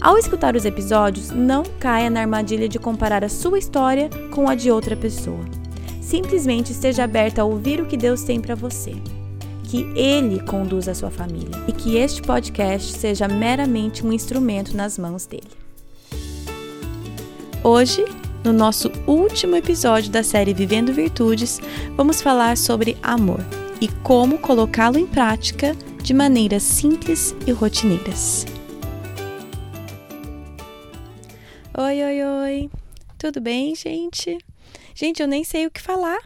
Ao escutar os episódios, não caia na armadilha de comparar a sua história com a de outra pessoa. Simplesmente esteja aberta a ouvir o que Deus tem para você. Que Ele conduza a sua família e que este podcast seja meramente um instrumento nas mãos dele. Hoje, no nosso último episódio da série Vivendo Virtudes, vamos falar sobre amor e como colocá-lo em prática de maneiras simples e rotineiras. Oi, oi, oi. Tudo bem, gente? Gente, eu nem sei o que falar.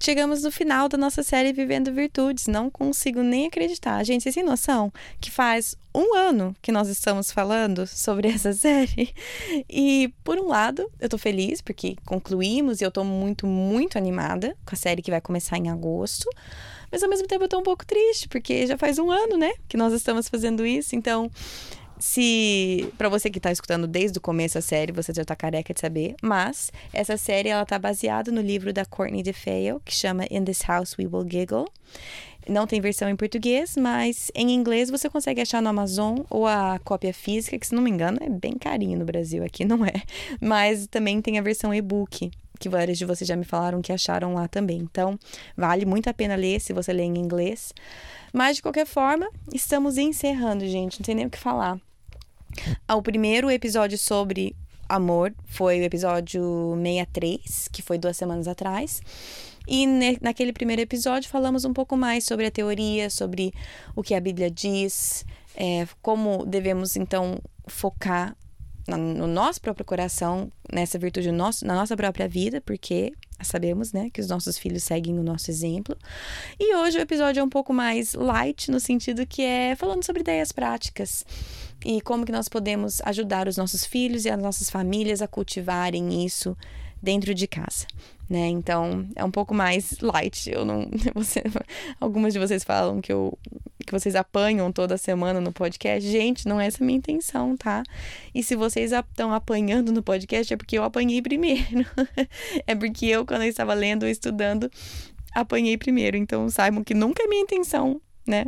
Chegamos no final da nossa série Vivendo Virtudes. Não consigo nem acreditar. Gente, vocês têm noção que faz um ano que nós estamos falando sobre essa série? E, por um lado, eu tô feliz porque concluímos e eu tô muito, muito animada com a série que vai começar em agosto. Mas, ao mesmo tempo, eu tô um pouco triste porque já faz um ano, né, que nós estamos fazendo isso. Então, se para você que está escutando desde o começo a série, você já está careca de saber, mas essa série ela tá baseada no livro da Courtney DeFeo, que chama In This House We Will Giggle. Não tem versão em português, mas em inglês você consegue achar no Amazon ou a cópia física, que se não me engano é bem carinho no Brasil, aqui não é. Mas também tem a versão e-book, que vários de vocês já me falaram que acharam lá também. Então, vale muito a pena ler se você lê em inglês. Mas de qualquer forma, estamos encerrando, gente, não tem nem o que falar. O primeiro episódio sobre amor foi o episódio 63, que foi duas semanas atrás. E naquele primeiro episódio falamos um pouco mais sobre a teoria, sobre o que a Bíblia diz, é, como devemos então focar no nosso próprio coração, nessa virtude nosso, na nossa própria vida, porque sabemos, né, que os nossos filhos seguem o nosso exemplo. E hoje o episódio é um pouco mais light, no sentido que é falando sobre ideias práticas e como que nós podemos ajudar os nossos filhos e as nossas famílias a cultivarem isso dentro de casa, né? Então é um pouco mais light. Eu não, você, algumas de vocês falam que eu que vocês apanham toda semana no podcast. Gente, não é essa a minha intenção, tá? E se vocês estão apanhando no podcast é porque eu apanhei primeiro. é porque eu quando eu estava lendo ou estudando apanhei primeiro. Então saibam que nunca é minha intenção, né?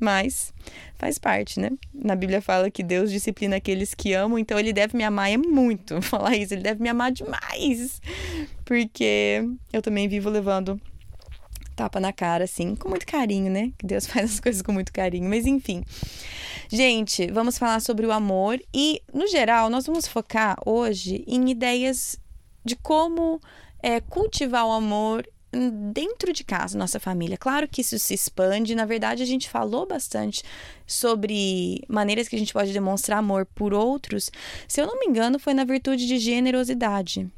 Mas faz parte, né? Na Bíblia fala que Deus disciplina aqueles que amam, então ele deve me amar é muito falar isso, ele deve me amar demais. Porque eu também vivo levando tapa na cara, assim, com muito carinho, né? Que Deus faz as coisas com muito carinho. Mas enfim. Gente, vamos falar sobre o amor e, no geral, nós vamos focar hoje em ideias de como é, cultivar o amor dentro de casa, nossa família. Claro que isso se expande. Na verdade, a gente falou bastante sobre maneiras que a gente pode demonstrar amor por outros. Se eu não me engano, foi na virtude de generosidade.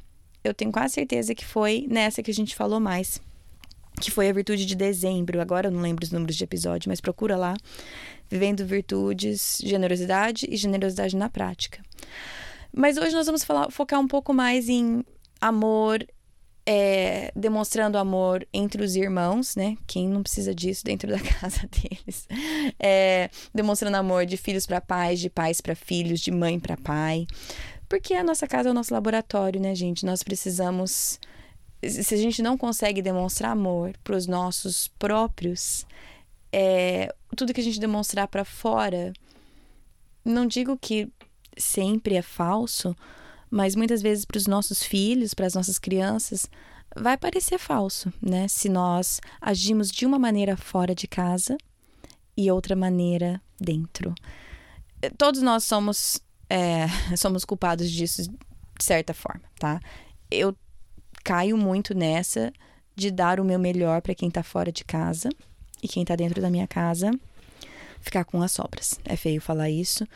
Eu tenho quase certeza que foi nessa que a gente falou mais. Que foi a virtude de dezembro. Agora eu não lembro os números de episódio, mas procura lá. Vivendo virtudes, generosidade e generosidade na prática. Mas hoje nós vamos falar, focar um pouco mais em amor é, demonstrando amor entre os irmãos, né? Quem não precisa disso dentro da casa deles? É, demonstrando amor de filhos para pais, de pais para filhos, de mãe para pai. Porque a nossa casa é o nosso laboratório, né, gente? Nós precisamos. Se a gente não consegue demonstrar amor para os nossos próprios, é, tudo que a gente demonstrar para fora, não digo que sempre é falso, mas muitas vezes para os nossos filhos, para as nossas crianças, vai parecer falso, né? Se nós agimos de uma maneira fora de casa e outra maneira dentro. Todos nós somos, é, somos culpados disso de certa forma, tá? Eu caio muito nessa de dar o meu melhor para quem está fora de casa e quem está dentro da minha casa ficar com as sobras. É feio falar isso.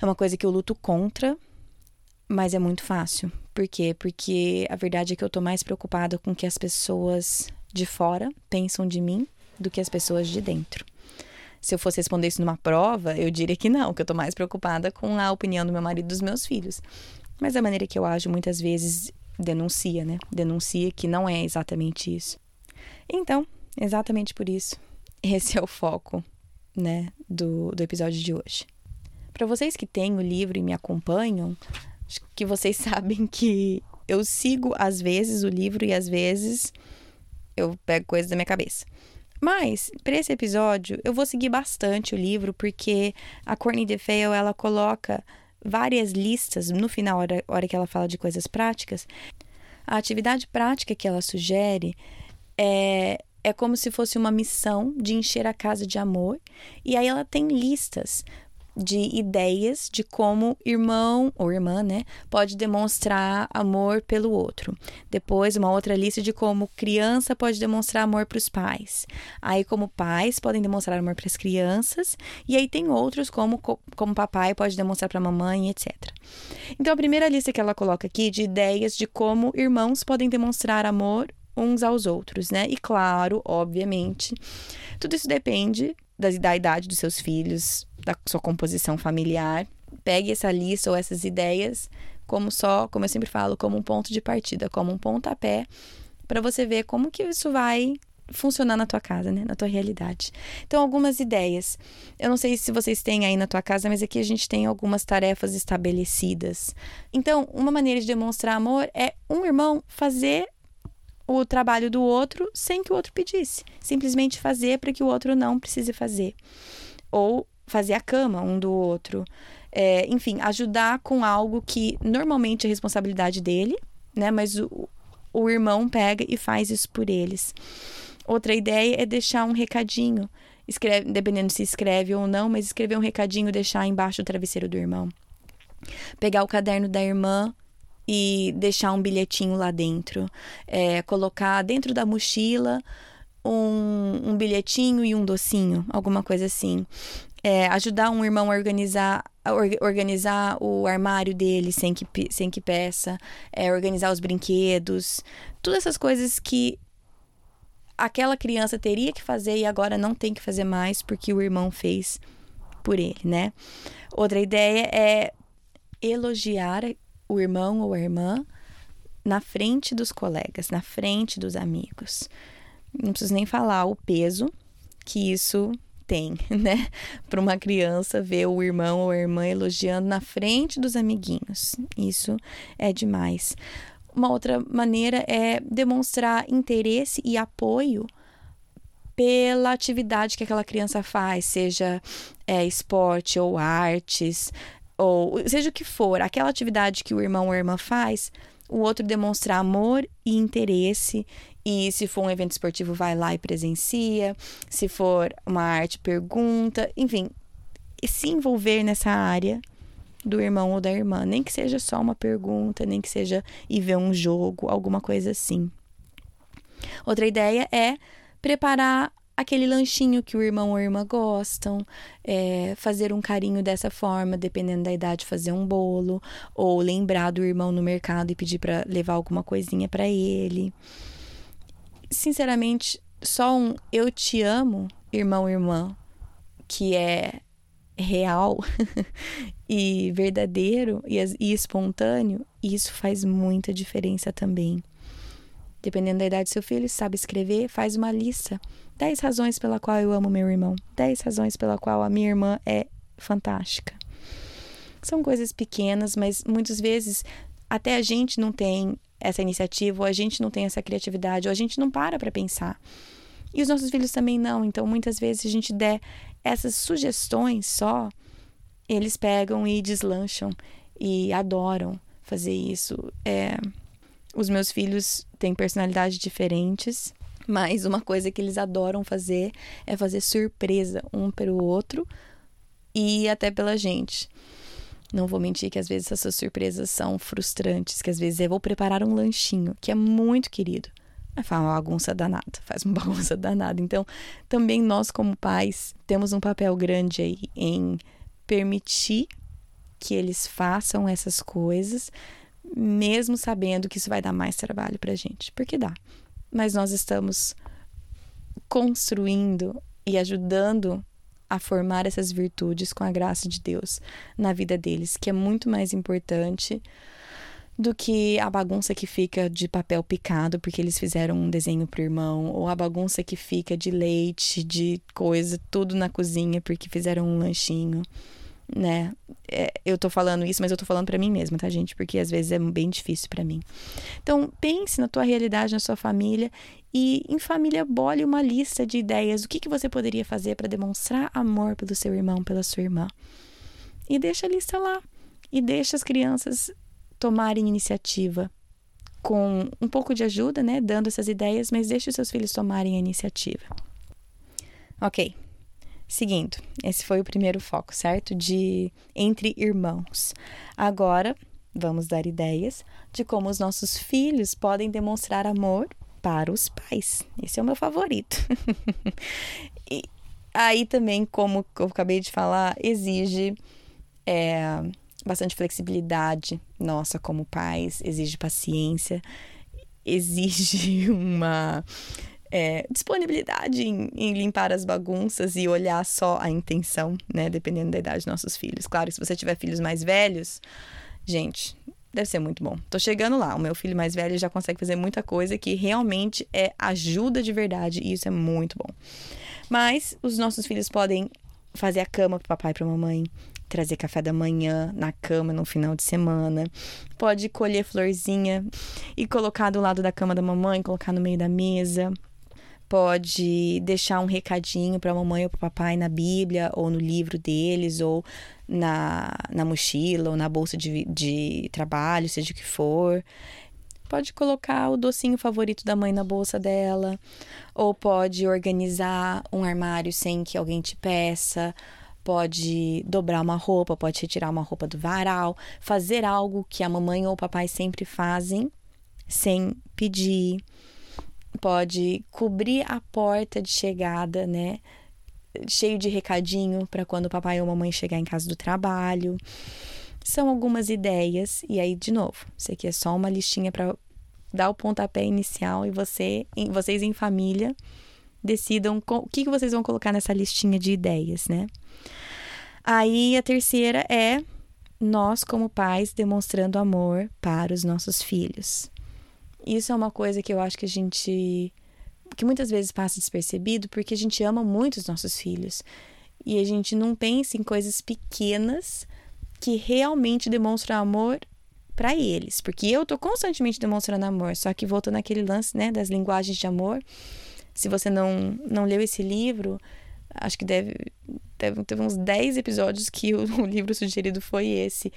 É uma coisa que eu luto contra, mas é muito fácil. Por quê? Porque a verdade é que eu tô mais preocupada com o que as pessoas de fora pensam de mim do que as pessoas de dentro. Se eu fosse responder isso numa prova, eu diria que não, que eu tô mais preocupada com a opinião do meu marido e dos meus filhos. Mas a maneira que eu ajo muitas vezes denuncia, né? Denuncia que não é exatamente isso. Então, exatamente por isso, esse é o foco, né, do, do episódio de hoje. Para vocês que têm o livro e me acompanham, acho que vocês sabem que eu sigo às vezes o livro e às vezes eu pego coisas da minha cabeça. Mas, para esse episódio, eu vou seguir bastante o livro, porque a Courtney DeFeo, ela coloca várias listas no final, hora, hora que ela fala de coisas práticas. A atividade prática que ela sugere é, é como se fosse uma missão de encher a casa de amor. E aí ela tem listas de ideias de como irmão ou irmã, né, pode demonstrar amor pelo outro. Depois, uma outra lista de como criança pode demonstrar amor para os pais. Aí, como pais podem demonstrar amor para as crianças. E aí tem outros como como papai pode demonstrar para a mamãe, etc. Então, a primeira lista que ela coloca aqui de ideias de como irmãos podem demonstrar amor uns aos outros, né? E claro, obviamente, tudo isso depende da, da idade dos seus filhos, da sua composição familiar. Pegue essa lista ou essas ideias como só, como eu sempre falo, como um ponto de partida, como um pontapé, para você ver como que isso vai funcionar na tua casa, né? Na tua realidade. Então, algumas ideias. Eu não sei se vocês têm aí na tua casa, mas aqui a gente tem algumas tarefas estabelecidas. Então, uma maneira de demonstrar amor é um irmão fazer o trabalho do outro sem que o outro pedisse. Simplesmente fazer para que o outro não precise fazer. Ou fazer a cama um do outro. É, enfim, ajudar com algo que normalmente é responsabilidade dele, né? Mas o, o irmão pega e faz isso por eles. Outra ideia é deixar um recadinho. Escreve, dependendo se escreve ou não, mas escrever um recadinho, deixar embaixo do travesseiro do irmão. Pegar o caderno da irmã e deixar um bilhetinho lá dentro. É, colocar dentro da mochila um, um bilhetinho e um docinho, alguma coisa assim. É, ajudar um irmão a organizar, a organizar o armário dele sem que, sem que peça, é, organizar os brinquedos, todas essas coisas que aquela criança teria que fazer e agora não tem que fazer mais porque o irmão fez por ele, né? Outra ideia é elogiar o irmão ou a irmã na frente dos colegas, na frente dos amigos. Não preciso nem falar o peso que isso tem, né? Para uma criança ver o irmão ou a irmã elogiando na frente dos amiguinhos. Isso é demais. Uma outra maneira é demonstrar interesse e apoio pela atividade que aquela criança faz, seja é, esporte ou artes, ou seja o que for, aquela atividade que o irmão ou a irmã faz, o outro demonstra amor e interesse. E se for um evento esportivo, vai lá e presencia. Se for uma arte, pergunta. Enfim, se envolver nessa área do irmão ou da irmã. Nem que seja só uma pergunta, nem que seja ir ver um jogo, alguma coisa assim. Outra ideia é preparar aquele lanchinho que o irmão ou a irmã gostam, é, fazer um carinho dessa forma, dependendo da idade, fazer um bolo, ou lembrar do irmão no mercado e pedir para levar alguma coisinha para ele. Sinceramente, só um eu te amo, irmão e irmã, que é real e verdadeiro e, e espontâneo, isso faz muita diferença também. Dependendo da idade do seu filho, sabe escrever, faz uma lista 10 razões pela qual eu amo meu irmão. 10 razões pela qual a minha irmã é fantástica. São coisas pequenas, mas muitas vezes até a gente não tem essa iniciativa, ou a gente não tem essa criatividade, ou a gente não para para pensar. E os nossos filhos também não. Então, muitas vezes, se a gente der essas sugestões só, eles pegam e deslancham e adoram fazer isso. É, os meus filhos têm personalidades diferentes. Mas uma coisa que eles adoram fazer é fazer surpresa um pelo outro e até pela gente. Não vou mentir que às vezes essas surpresas são frustrantes, que às vezes eu vou preparar um lanchinho que é muito querido. Mas faz uma bagunça danada, faz uma bagunça danada. Então, também nós como pais temos um papel grande aí em permitir que eles façam essas coisas, mesmo sabendo que isso vai dar mais trabalho pra gente, porque dá. Mas nós estamos construindo e ajudando a formar essas virtudes com a graça de Deus na vida deles, que é muito mais importante do que a bagunça que fica de papel picado porque eles fizeram um desenho pro irmão, ou a bagunça que fica de leite, de coisa, tudo na cozinha porque fizeram um lanchinho, né? É, eu tô falando isso, mas eu tô falando para mim mesma, tá, gente? Porque às vezes é bem difícil para mim. Então, pense na tua realidade, na sua família e em família bole uma lista de ideias, o que, que você poderia fazer para demonstrar amor pelo seu irmão, pela sua irmã. E deixa a lista lá. E deixa as crianças tomarem iniciativa com um pouco de ajuda, né, dando essas ideias, mas deixe os seus filhos tomarem a iniciativa. Ok. Seguindo, esse foi o primeiro foco, certo? De entre irmãos. Agora, vamos dar ideias de como os nossos filhos podem demonstrar amor para os pais. Esse é o meu favorito. e aí também, como eu acabei de falar, exige é, bastante flexibilidade nossa como pais, exige paciência, exige uma é, disponibilidade em, em, limpar as bagunças e olhar só a intenção, né? Dependendo da idade dos nossos filhos. Claro, se você tiver filhos mais velhos, gente, deve ser muito bom. Tô chegando lá. O meu filho mais velho já consegue fazer muita coisa que realmente é ajuda de verdade e isso é muito bom. Mas os nossos filhos podem fazer a cama pro papai e pra mamãe, trazer café da manhã na cama no final de semana. Pode colher florzinha e colocar do lado da cama da mamãe, colocar no meio da mesa. Pode deixar um recadinho para a mamãe ou para o papai na Bíblia, ou no livro deles, ou na, na mochila, ou na bolsa de, de trabalho, seja o que for. Pode colocar o docinho favorito da mãe na bolsa dela, ou pode organizar um armário sem que alguém te peça, pode dobrar uma roupa, pode retirar uma roupa do varal, fazer algo que a mamãe ou o papai sempre fazem sem pedir. Pode cobrir a porta de chegada, né? Cheio de recadinho para quando o papai ou a mamãe chegar em casa do trabalho. São algumas ideias, e aí, de novo, isso aqui é só uma listinha para dar o pontapé inicial e você, vocês em família decidam o que vocês vão colocar nessa listinha de ideias, né? Aí a terceira é nós, como pais, demonstrando amor para os nossos filhos. Isso é uma coisa que eu acho que a gente. que muitas vezes passa despercebido, porque a gente ama muito os nossos filhos. E a gente não pensa em coisas pequenas que realmente demonstram amor para eles. Porque eu tô constantemente demonstrando amor, só que voltando naquele lance, né, das linguagens de amor. Se você não, não leu esse livro, acho que deve, teve uns 10 episódios que o livro sugerido foi esse.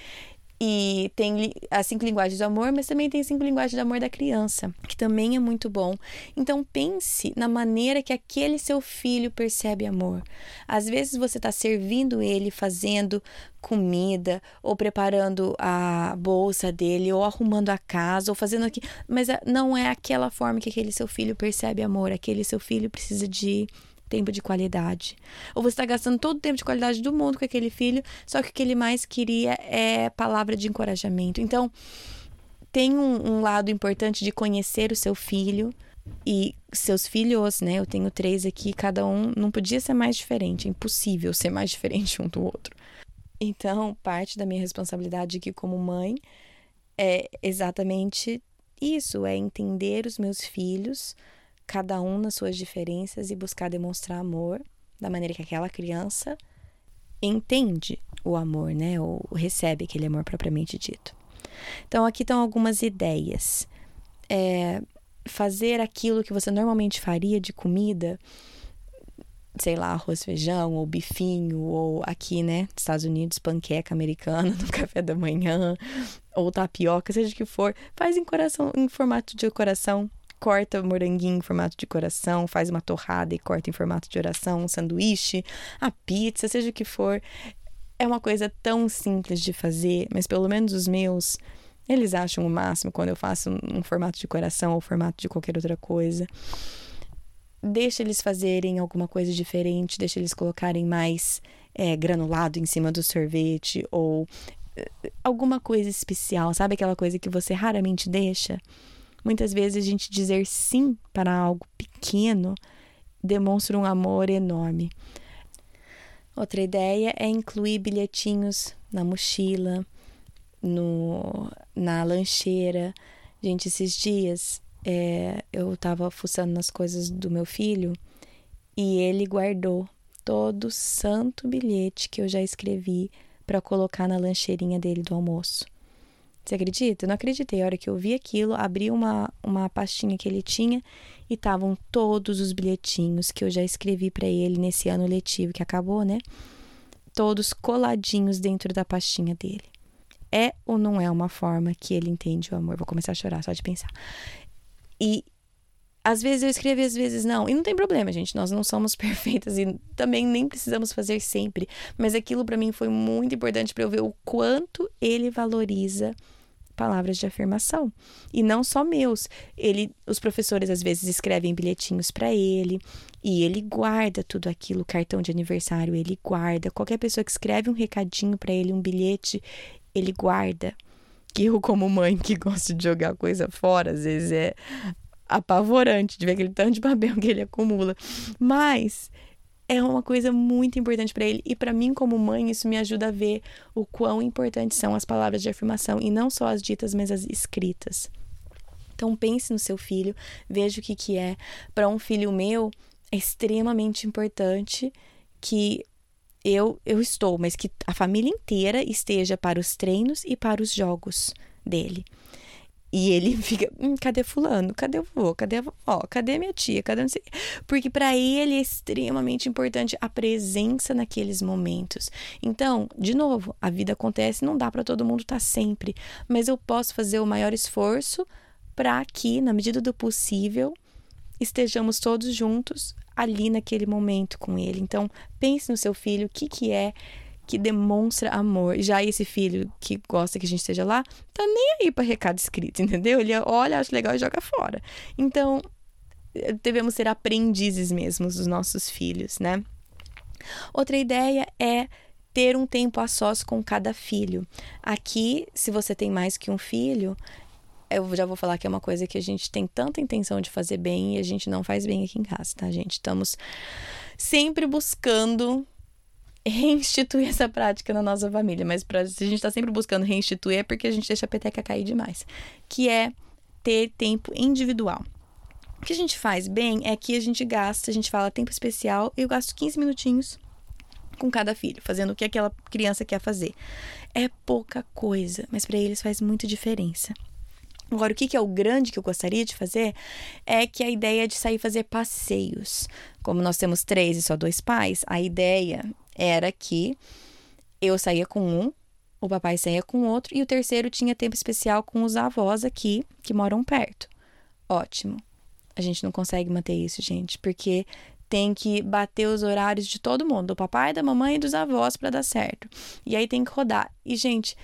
E tem as cinco linguagens do amor, mas também tem cinco linguagens do amor da criança, que também é muito bom. Então pense na maneira que aquele seu filho percebe amor. Às vezes você está servindo ele, fazendo comida, ou preparando a bolsa dele, ou arrumando a casa, ou fazendo aqui, mas não é aquela forma que aquele seu filho percebe amor. Aquele seu filho precisa de tempo de qualidade. Ou você está gastando todo o tempo de qualidade do mundo com aquele filho, só que o que ele mais queria é palavra de encorajamento. Então, tem um, um lado importante de conhecer o seu filho e seus filhos, né? Eu tenho três aqui, cada um não podia ser mais diferente, é impossível ser mais diferente um do outro. Então, parte da minha responsabilidade aqui como mãe é exatamente isso, é entender os meus filhos, cada um nas suas diferenças e buscar demonstrar amor da maneira que aquela criança entende o amor, né? Ou recebe aquele amor propriamente dito. Então, aqui estão algumas ideias. É, fazer aquilo que você normalmente faria de comida, sei lá, arroz, feijão, ou bifinho, ou aqui, né, Estados Unidos, panqueca americana no café da manhã, ou tapioca, seja o que for, faz em coração, em formato de coração, corta moranguinho em formato de coração, faz uma torrada e corta em formato de oração, um sanduíche, a pizza, seja o que for. É uma coisa tão simples de fazer, mas pelo menos os meus, eles acham o máximo quando eu faço um, um formato de coração ou formato de qualquer outra coisa. Deixa eles fazerem alguma coisa diferente, deixa eles colocarem mais é, granulado em cima do sorvete ou eh, alguma coisa especial, sabe aquela coisa que você raramente deixa? Muitas vezes a gente dizer sim para algo pequeno demonstra um amor enorme. Outra ideia é incluir bilhetinhos na mochila, no, na lancheira. Gente, esses dias é, eu tava fuçando nas coisas do meu filho e ele guardou todo o santo bilhete que eu já escrevi para colocar na lancheirinha dele do almoço. Você acredita? Eu não acreditei. A hora que eu vi aquilo, abri uma, uma pastinha que ele tinha e estavam todos os bilhetinhos que eu já escrevi para ele nesse ano letivo que acabou, né? Todos coladinhos dentro da pastinha dele. É ou não é uma forma que ele entende o amor? Vou começar a chorar só de pensar. E às vezes eu escrevo e às vezes não. E não tem problema, gente. Nós não somos perfeitas e também nem precisamos fazer sempre. Mas aquilo para mim foi muito importante para eu ver o quanto ele valoriza palavras de afirmação. E não só meus. Ele, os professores às vezes escrevem bilhetinhos para ele e ele guarda tudo aquilo, cartão de aniversário, ele guarda. Qualquer pessoa que escreve um recadinho para ele, um bilhete, ele guarda. Que eu, como mãe que gosto de jogar coisa fora, às vezes é apavorante de ver aquele tanto de papel que ele acumula. Mas é uma coisa muito importante para ele e para mim como mãe isso me ajuda a ver o quão importantes são as palavras de afirmação e não só as ditas, mas as escritas. Então pense no seu filho, veja o que que é. Para um filho meu é extremamente importante que eu eu estou, mas que a família inteira esteja para os treinos e para os jogos dele. E ele fica, hum, cadê fulano? Cadê o vô? Cadê a vovó? Cadê minha tia? Cadê não sei? Porque para ele é extremamente importante a presença naqueles momentos. Então, de novo, a vida acontece, não dá para todo mundo estar tá sempre, mas eu posso fazer o maior esforço para que, na medida do possível, estejamos todos juntos ali naquele momento com ele. Então, pense no seu filho, o que que é que demonstra amor. Já esse filho que gosta que a gente esteja lá, tá nem aí para recado escrito, entendeu? Ele olha, acha legal e joga fora. Então, devemos ser aprendizes mesmo dos nossos filhos, né? Outra ideia é ter um tempo a sós com cada filho. Aqui, se você tem mais que um filho, eu já vou falar que é uma coisa que a gente tem tanta intenção de fazer bem e a gente não faz bem aqui em casa, tá, gente? Estamos sempre buscando reinstituir essa prática na nossa família. Mas pra, se a gente está sempre buscando reinstituir, é porque a gente deixa a peteca cair demais. Que é ter tempo individual. O que a gente faz bem é que a gente gasta, a gente fala tempo especial, eu gasto 15 minutinhos com cada filho, fazendo o que aquela criança quer fazer. É pouca coisa, mas para eles faz muita diferença. Agora, o que, é o grande que eu gostaria de fazer é que a ideia de sair fazer passeios. Como nós temos três e só dois pais, a ideia era que eu saía com um, o papai saía com outro e o terceiro tinha tempo especial com os avós aqui que moram perto. Ótimo. A gente não consegue manter isso, gente, porque tem que bater os horários de todo mundo, do papai, da mamãe e dos avós para dar certo. E aí tem que rodar. E gente,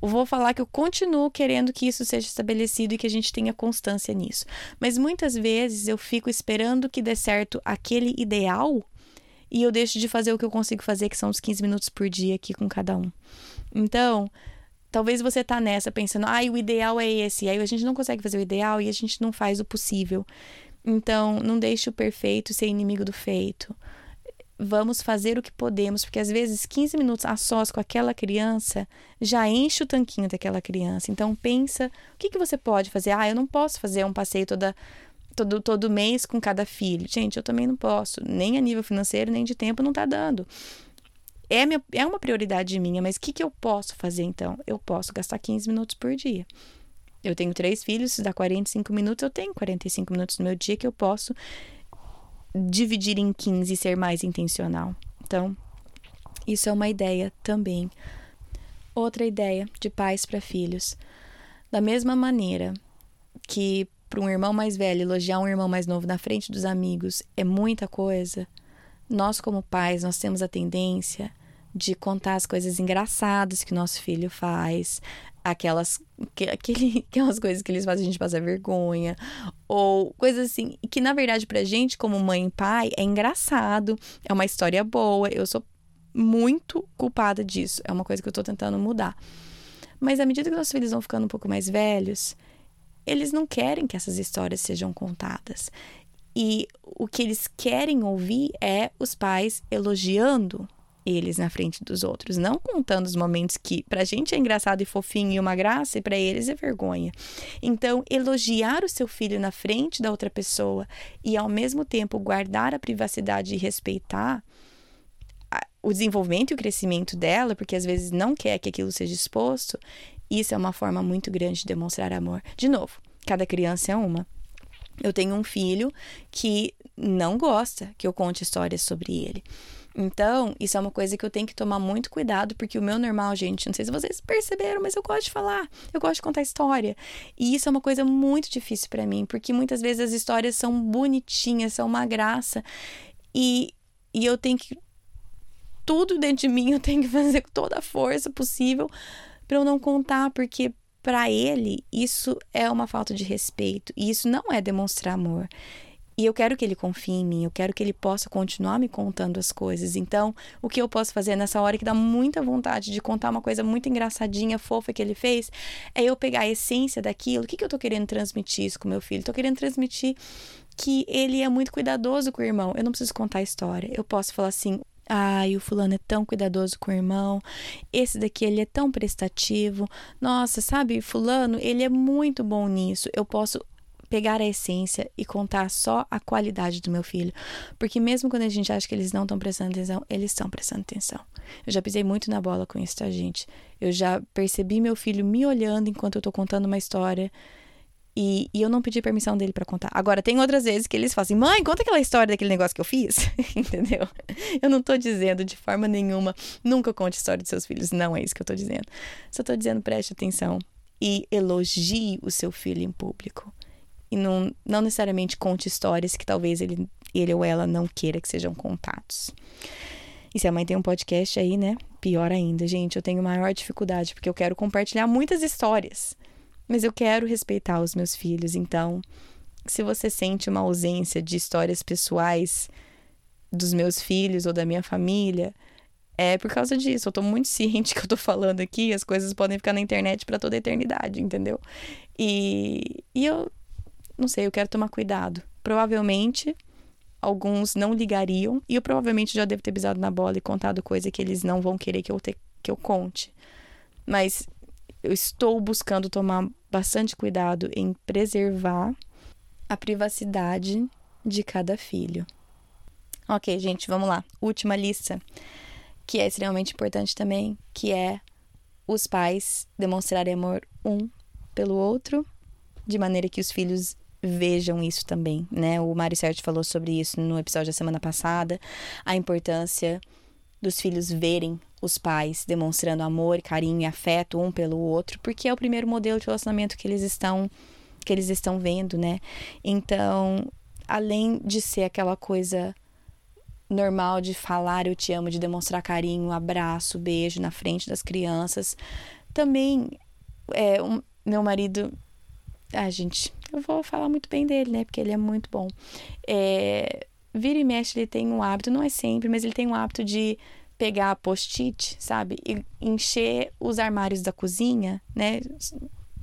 vou falar que eu continuo querendo que isso seja estabelecido e que a gente tenha constância nisso. Mas muitas vezes eu fico esperando que dê certo aquele ideal e eu deixo de fazer o que eu consigo fazer, que são os 15 minutos por dia aqui com cada um. Então, talvez você tá nessa pensando, ai, ah, o ideal é esse. Aí a gente não consegue fazer o ideal e a gente não faz o possível. Então, não deixe o perfeito ser inimigo do feito. Vamos fazer o que podemos, porque às vezes 15 minutos a sós com aquela criança já enche o tanquinho daquela criança. Então pensa, o que, que você pode fazer? Ah, eu não posso fazer um passeio toda todo, todo mês com cada filho. Gente, eu também não posso, nem a nível financeiro, nem de tempo não está dando. É, minha, é uma prioridade minha, mas o que, que eu posso fazer então? Eu posso gastar 15 minutos por dia. Eu tenho três filhos, se dá 45 minutos, eu tenho 45 minutos no meu dia que eu posso dividir em 15 e ser mais intencional. Então, isso é uma ideia também. Outra ideia de pais para filhos. Da mesma maneira que para um irmão mais velho elogiar um irmão mais novo na frente dos amigos é muita coisa, nós como pais, nós temos a tendência de contar as coisas engraçadas que nosso filho faz, aquelas, que, aquele, aquelas coisas que eles fazem a gente passar vergonha, ou coisas assim, que na verdade pra gente, como mãe e pai, é engraçado, é uma história boa, eu sou muito culpada disso, é uma coisa que eu tô tentando mudar. Mas à medida que nossos filhos vão ficando um pouco mais velhos, eles não querem que essas histórias sejam contadas. E o que eles querem ouvir é os pais elogiando eles na frente dos outros, não contando os momentos que pra gente é engraçado e fofinho e uma graça e para eles é vergonha. Então, elogiar o seu filho na frente da outra pessoa e ao mesmo tempo guardar a privacidade e respeitar o desenvolvimento e o crescimento dela, porque às vezes não quer que aquilo seja exposto, isso é uma forma muito grande de demonstrar amor. De novo, cada criança é uma. Eu tenho um filho que não gosta que eu conte histórias sobre ele. Então, isso é uma coisa que eu tenho que tomar muito cuidado, porque o meu normal, gente, não sei se vocês perceberam, mas eu gosto de falar, eu gosto de contar história. E isso é uma coisa muito difícil para mim, porque muitas vezes as histórias são bonitinhas, são uma graça. E, e eu tenho que. Tudo dentro de mim eu tenho que fazer com toda a força possível para eu não contar, porque para ele isso é uma falta de respeito e isso não é demonstrar amor. E eu quero que ele confie em mim, eu quero que ele possa continuar me contando as coisas. Então, o que eu posso fazer nessa hora que dá muita vontade de contar uma coisa muito engraçadinha, fofa que ele fez, é eu pegar a essência daquilo. O que, que eu tô querendo transmitir isso com meu filho? Tô querendo transmitir que ele é muito cuidadoso com o irmão. Eu não preciso contar a história. Eu posso falar assim: Ai, o fulano é tão cuidadoso com o irmão. Esse daqui ele é tão prestativo. Nossa, sabe, fulano, ele é muito bom nisso. Eu posso pegar a essência e contar só a qualidade do meu filho. Porque mesmo quando a gente acha que eles não estão prestando atenção, eles estão prestando atenção. Eu já pisei muito na bola com isso, tá, gente? Eu já percebi meu filho me olhando enquanto eu tô contando uma história. E, e eu não pedi permissão dele para contar. Agora, tem outras vezes que eles falam assim: mãe, conta aquela história daquele negócio que eu fiz. Entendeu? Eu não tô dizendo de forma nenhuma, nunca conte história dos seus filhos. Não é isso que eu tô dizendo. Só tô dizendo, preste atenção e elogie o seu filho em público e não, não necessariamente conte histórias que talvez ele, ele ou ela não queira que sejam contados. E se a mãe tem um podcast aí, né? Pior ainda, gente, eu tenho maior dificuldade porque eu quero compartilhar muitas histórias, mas eu quero respeitar os meus filhos. Então, se você sente uma ausência de histórias pessoais dos meus filhos ou da minha família, é por causa disso. Eu tô muito ciente que eu tô falando aqui, as coisas podem ficar na internet para toda a eternidade, entendeu? E, e eu não sei, eu quero tomar cuidado. Provavelmente alguns não ligariam e eu provavelmente já devo ter pisado na bola e contado coisa que eles não vão querer que eu, te, que eu conte. Mas eu estou buscando tomar bastante cuidado em preservar a privacidade de cada filho. Ok, gente, vamos lá. Última lista, que é extremamente importante também, que é os pais demonstrarem amor um pelo outro, de maneira que os filhos vejam isso também, né? O Mário Sérgio falou sobre isso no episódio da semana passada, a importância dos filhos verem os pais demonstrando amor, carinho e afeto um pelo outro, porque é o primeiro modelo de relacionamento que eles estão que eles estão vendo, né? Então, além de ser aquela coisa normal de falar eu te amo, de demonstrar carinho, abraço, beijo na frente das crianças, também é, um, meu marido ah, gente, eu vou falar muito bem dele, né? Porque ele é muito bom. É, vira e mexe, ele tem um hábito, não é sempre, mas ele tem um hábito de pegar post-it, sabe? E encher os armários da cozinha, né?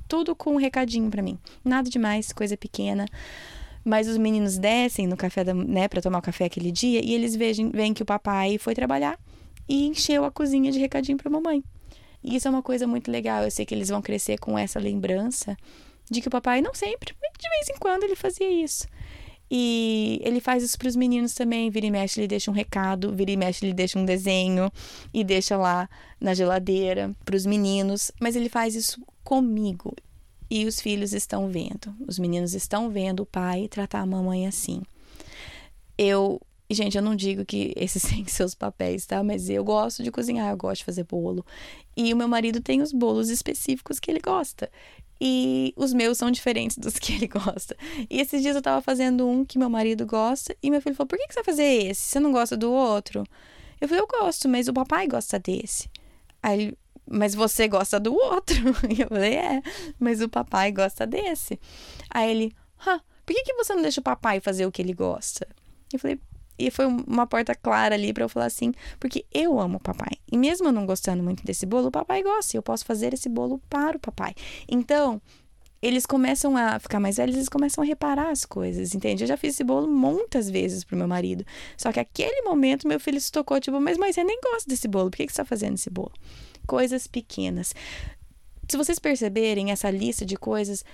Tudo com um recadinho para mim. Nada demais, coisa pequena. Mas os meninos descem no café, da, né, para tomar o café aquele dia e eles veem, veem que o papai foi trabalhar e encheu a cozinha de recadinho para mamãe. E isso é uma coisa muito legal. Eu sei que eles vão crescer com essa lembrança de que o papai, não sempre, de vez em quando ele fazia isso. E ele faz isso para os meninos também. Vira e mexe, ele deixa um recado, vira e mexe, ele deixa um desenho e deixa lá na geladeira para os meninos. Mas ele faz isso comigo. E os filhos estão vendo. Os meninos estão vendo o pai tratar a mamãe assim. Eu gente, eu não digo que esses têm seus papéis, tá? Mas eu gosto de cozinhar, eu gosto de fazer bolo. E o meu marido tem os bolos específicos que ele gosta. E os meus são diferentes dos que ele gosta. E esses dias eu tava fazendo um que meu marido gosta. E meu filho falou: Por que, que você vai fazer esse? Você não gosta do outro? Eu falei: Eu gosto, mas o papai gosta desse. Aí ele, mas você gosta do outro? E eu falei: É, mas o papai gosta desse. Aí ele: Hã, por que, que você não deixa o papai fazer o que ele gosta? Eu falei: e foi uma porta clara ali para eu falar assim, porque eu amo o papai. E mesmo eu não gostando muito desse bolo, o papai gosta. E eu posso fazer esse bolo para o papai. Então, eles começam a ficar mais velhos, eles começam a reparar as coisas, entende? Eu já fiz esse bolo muitas vezes pro meu marido. Só que aquele momento meu filho se tocou, tipo, mas mãe, você nem gosta desse bolo, por que, que você tá fazendo esse bolo? Coisas pequenas. Se vocês perceberem essa lista de coisas,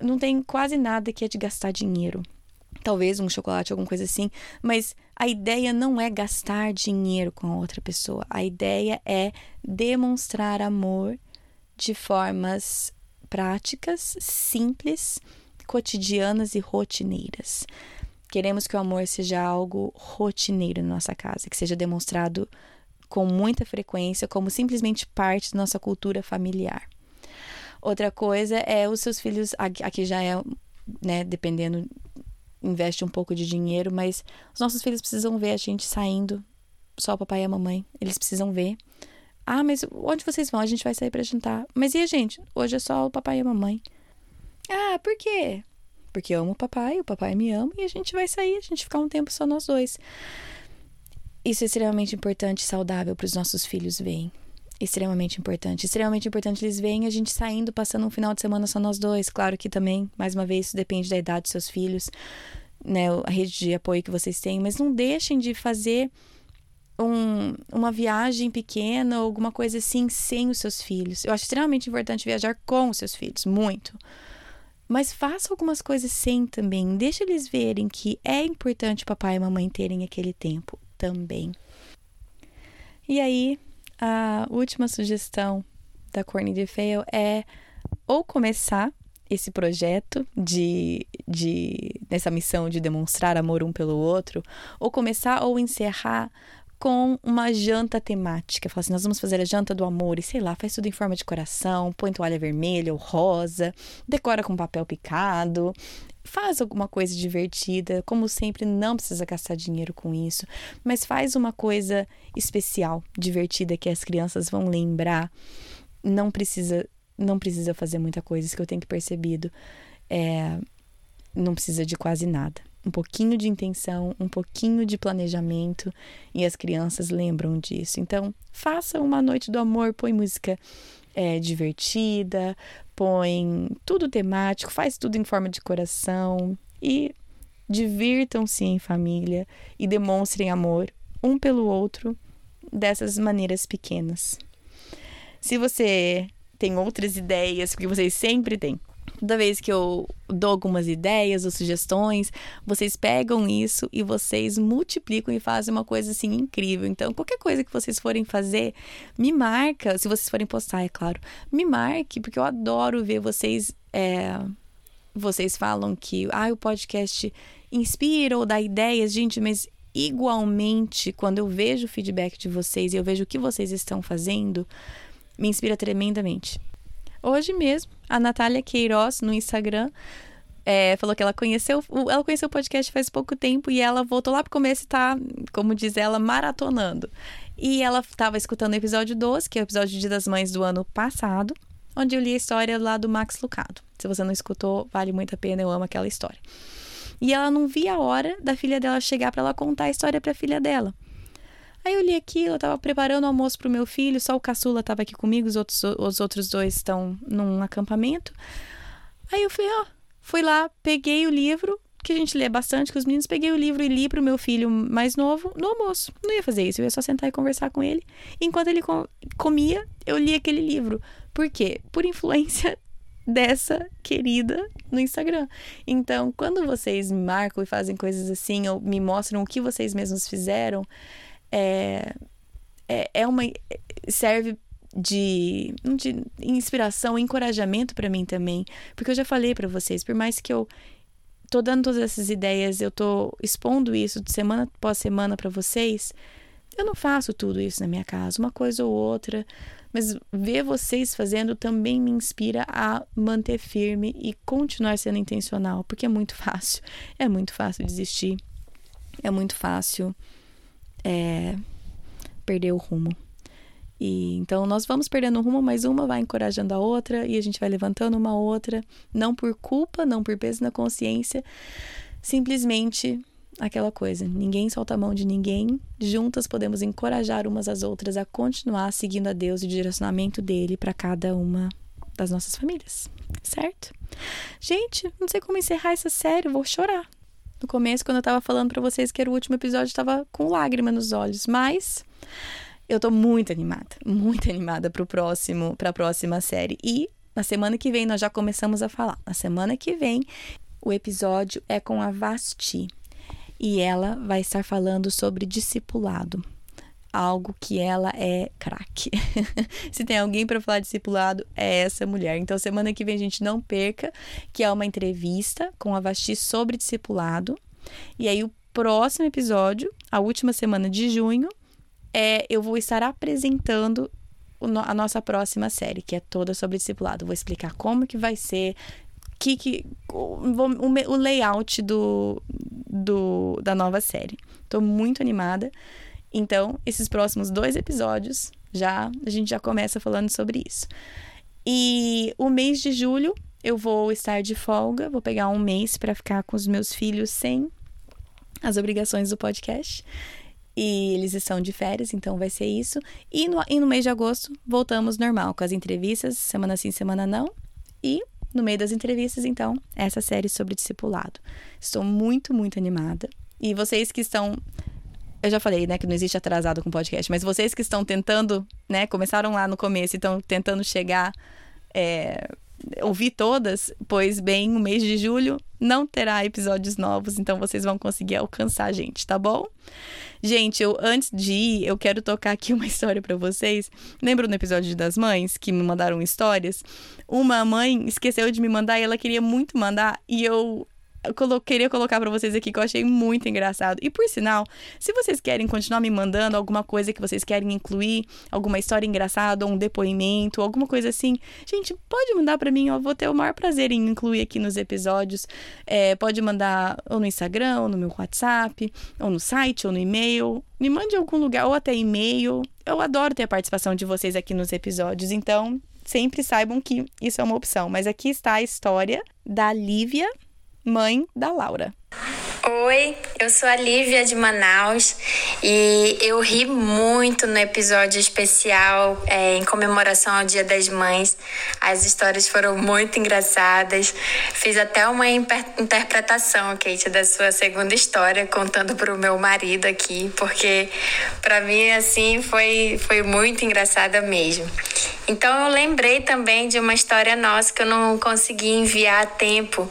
não tem quase nada que é de gastar dinheiro. Talvez um chocolate, alguma coisa assim, mas a ideia não é gastar dinheiro com a outra pessoa. A ideia é demonstrar amor de formas práticas, simples, cotidianas e rotineiras. Queremos que o amor seja algo rotineiro na nossa casa, que seja demonstrado com muita frequência, como simplesmente parte da nossa cultura familiar. Outra coisa é os seus filhos, aqui já é, né, dependendo, investe um pouco de dinheiro, mas os nossos filhos precisam ver a gente saindo, só o papai e a mamãe. Eles precisam ver ah, mas onde vocês vão? A gente vai sair para jantar. Mas e a gente? Hoje é só o papai e a mamãe. Ah, por quê? Porque eu amo o papai, o papai me ama e a gente vai sair, a gente ficar um tempo só nós dois. Isso é extremamente importante e saudável para os nossos filhos verem. Extremamente importante. Extremamente importante eles verem a gente saindo, passando um final de semana só nós dois. Claro que também, mais uma vez, isso depende da idade dos seus filhos, né? A rede de apoio que vocês têm. Mas não deixem de fazer um, uma viagem pequena ou alguma coisa assim sem os seus filhos. Eu acho extremamente importante viajar com os seus filhos, muito. Mas faça algumas coisas sem também. Deixa eles verem que é importante papai e mamãe terem aquele tempo também. E aí, a última sugestão da Corny de Fail é ou começar esse projeto de, de nessa missão de demonstrar amor um pelo outro, ou começar ou encerrar com uma janta temática. Fala assim: nós vamos fazer a janta do amor e sei lá, faz tudo em forma de coração, põe toalha vermelha ou rosa, decora com papel picado, faz alguma coisa divertida. Como sempre, não precisa gastar dinheiro com isso, mas faz uma coisa especial, divertida que as crianças vão lembrar. Não precisa, não precisa fazer muita coisa, isso que eu tenho percebido. É, não precisa de quase nada um pouquinho de intenção, um pouquinho de planejamento e as crianças lembram disso. Então, faça uma noite do amor, põe música é, divertida, põe tudo temático, faz tudo em forma de coração e divirtam-se em família e demonstrem amor um pelo outro dessas maneiras pequenas. Se você tem outras ideias, porque vocês sempre têm Toda vez que eu dou algumas ideias ou sugestões, vocês pegam isso e vocês multiplicam e fazem uma coisa assim incrível. Então, qualquer coisa que vocês forem fazer, me marca. Se vocês forem postar, é claro, me marque, porque eu adoro ver vocês. É, vocês falam que ah, o podcast inspira ou dá ideias, gente, mas igualmente, quando eu vejo o feedback de vocês e eu vejo o que vocês estão fazendo, me inspira tremendamente. Hoje mesmo, a Natália Queiroz no Instagram é, falou que ela conheceu, ela conheceu o podcast faz pouco tempo e ela voltou lá pro começo e tá, como diz ela, maratonando. E ela estava escutando o episódio 12, que é o episódio de Dia das Mães do ano passado, onde eu li a história lá do Max Lucado. Se você não escutou, vale muito a pena, eu amo aquela história. E ela não via a hora da filha dela chegar para ela contar a história para a filha dela. Aí eu li aquilo, eu tava preparando o almoço pro meu filho, só o caçula tava aqui comigo, os outros, os outros dois estão num acampamento. Aí eu fui, ó, fui lá, peguei o livro, que a gente lê bastante com os meninos, peguei o livro e li pro meu filho mais novo no almoço. Não ia fazer isso, eu ia só sentar e conversar com ele. Enquanto ele comia, eu li aquele livro. Por quê? Por influência dessa querida no Instagram. Então, quando vocês me marcam e fazem coisas assim, ou me mostram o que vocês mesmos fizeram, é, é, é uma. serve de, de inspiração, encorajamento para mim também. Porque eu já falei para vocês, por mais que eu tô dando todas essas ideias, eu tô expondo isso de semana após semana para vocês, eu não faço tudo isso na minha casa, uma coisa ou outra, mas ver vocês fazendo também me inspira a manter firme e continuar sendo intencional, porque é muito fácil, é muito fácil desistir, é muito fácil é, perder o rumo. E então nós vamos perdendo o rumo, mas uma vai encorajando a outra e a gente vai levantando uma outra, não por culpa, não por peso na consciência, simplesmente aquela coisa. Ninguém solta a mão de ninguém. Juntas podemos encorajar umas às outras a continuar seguindo a Deus e o direcionamento dele para cada uma das nossas famílias. certo? Gente, não sei como encerrar essa série, vou chorar. No começo, quando eu tava falando para vocês que era o último episódio, eu tava com lágrima nos olhos, mas eu tô muito animada, muito animada pro próximo, pra próxima série. E na semana que vem nós já começamos a falar. Na semana que vem, o episódio é com a Vasti e ela vai estar falando sobre discipulado algo que ela é craque. Se tem alguém para falar discipulado, é essa mulher. Então, semana que vem a gente não perca, que é uma entrevista com a Vasti sobre discipulado. E aí, o próximo episódio, a última semana de junho, é eu vou estar apresentando a nossa próxima série, que é toda sobre discipulado. Vou explicar como que vai ser, que, que o, o, o layout do, do, da nova série. Estou muito animada. Então, esses próximos dois episódios, já a gente já começa falando sobre isso. E o mês de julho eu vou estar de folga, vou pegar um mês para ficar com os meus filhos sem as obrigações do podcast. E eles estão de férias, então vai ser isso. E no, e no mês de agosto voltamos normal, com as entrevistas, semana sim, semana não. E no meio das entrevistas, então, essa série sobre discipulado. Estou muito, muito animada. E vocês que estão eu já falei, né, que não existe atrasado com podcast, mas vocês que estão tentando, né, começaram lá no começo e estão tentando chegar, é, ouvir todas, pois bem, o mês de julho não terá episódios novos, então vocês vão conseguir alcançar a gente, tá bom? Gente, eu antes de ir, eu quero tocar aqui uma história para vocês. Lembra no episódio das mães que me mandaram histórias? Uma mãe esqueceu de me mandar e ela queria muito mandar e eu eu queria colocar para vocês aqui que eu achei muito engraçado. E por sinal, se vocês querem continuar me mandando alguma coisa que vocês querem incluir, alguma história engraçada, ou um depoimento, alguma coisa assim, gente, pode mandar para mim, eu vou ter o maior prazer em incluir aqui nos episódios. É, pode mandar ou no Instagram, ou no meu WhatsApp, ou no site, ou no e-mail. Me mande em algum lugar, ou até e-mail. Eu adoro ter a participação de vocês aqui nos episódios, então sempre saibam que isso é uma opção. Mas aqui está a história da Lívia mãe da Laura. Oi, eu sou a Lívia de Manaus e eu ri muito no episódio especial é, em comemoração ao Dia das Mães. As histórias foram muito engraçadas. Fiz até uma interpretação, Kate, da sua segunda história, contando para o meu marido aqui, porque para mim, assim, foi, foi muito engraçada mesmo. Então eu lembrei também de uma história nossa que eu não consegui enviar a tempo,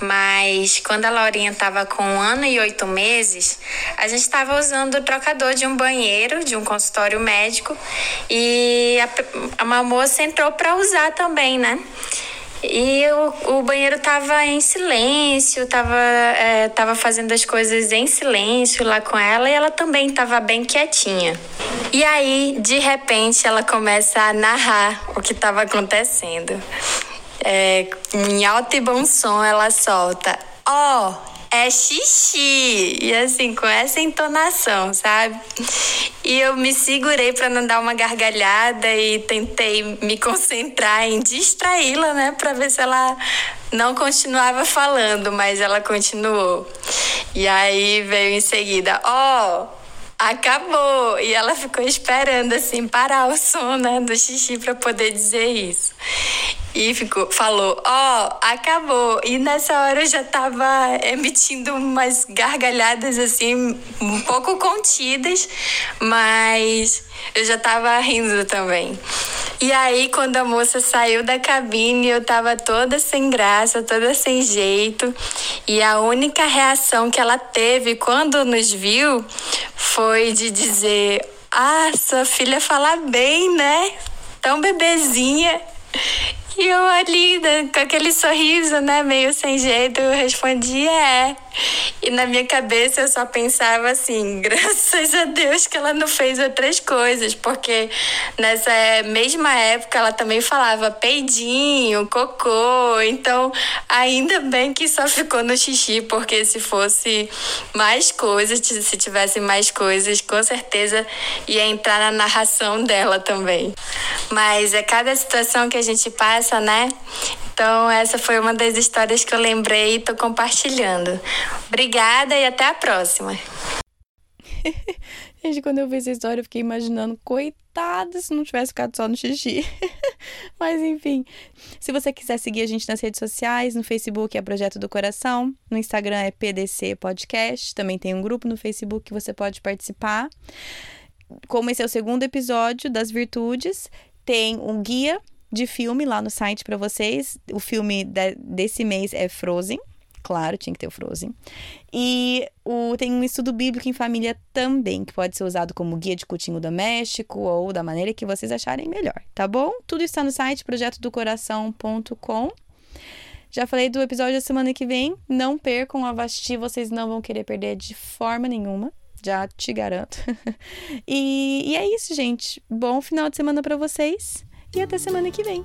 mas quando a Laurinha estava com um ano e oito meses, a gente estava usando o trocador de um banheiro, de um consultório médico, e a, uma moça entrou para usar também, né? E o, o banheiro tava em silêncio, tava, é, tava fazendo as coisas em silêncio lá com ela e ela também tava bem quietinha. E aí, de repente, ela começa a narrar o que estava acontecendo. É, em alto e bom som, ela solta: Ó, oh, é xixi. E assim, com essa entonação, sabe? E eu me segurei para não dar uma gargalhada e tentei me concentrar em distraí-la, né, para ver se ela não continuava falando, mas ela continuou. E aí veio em seguida, ó, oh, acabou. E ela ficou esperando assim parar o som, né, do xixi para poder dizer isso e ficou, falou: Ó, oh, acabou. E nessa hora eu já tava emitindo umas gargalhadas assim, um pouco contidas, mas eu já tava rindo também. E aí, quando a moça saiu da cabine, eu tava toda sem graça, toda sem jeito. E a única reação que ela teve quando nos viu foi de dizer: Ah, sua filha fala bem, né? Tão bebezinha. E eu ali, com aquele sorriso, né, meio sem jeito, eu respondi: é. E na minha cabeça eu só pensava assim, graças a Deus que ela não fez outras coisas, porque nessa mesma época ela também falava peidinho, cocô, então ainda bem que só ficou no xixi, porque se fosse mais coisas, se tivesse mais coisas, com certeza ia entrar na narração dela também. Mas é cada situação que a gente passa, né? Então, essa foi uma das histórias que eu lembrei e tô compartilhando. Obrigada e até a próxima. Gente, quando eu vi essa história, eu fiquei imaginando, coitada, se não tivesse ficado só no xixi. Mas enfim, se você quiser seguir a gente nas redes sociais, no Facebook é Projeto do Coração, no Instagram é PDC Podcast, também tem um grupo no Facebook que você pode participar. Como esse é o segundo episódio das virtudes, tem um guia de filme lá no site para vocês. O filme de, desse mês é Frozen. Claro, tinha que ter o Frozen. E o, tem um estudo bíblico em família também, que pode ser usado como guia de cultinho doméstico ou da maneira que vocês acharem melhor, tá bom? Tudo está no site projetodocoração.com. Já falei do episódio da semana que vem. Não percam a Vasti, vocês não vão querer perder de forma nenhuma. Já te garanto. e, e é isso, gente. Bom final de semana para vocês e até semana que vem.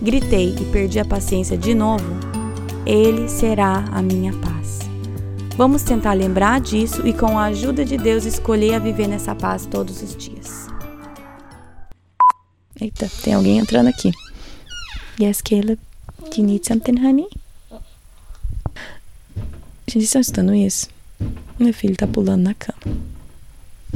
Gritei e perdi a paciência de novo? Ele será a minha paz. Vamos tentar lembrar disso e, com a ajuda de Deus, escolher a viver nessa paz todos os dias. Eita, tem alguém entrando aqui. Yes, Caleb. Do you need something, honey? Gente, vocês estão escutando isso? Meu filho tá pulando na cama.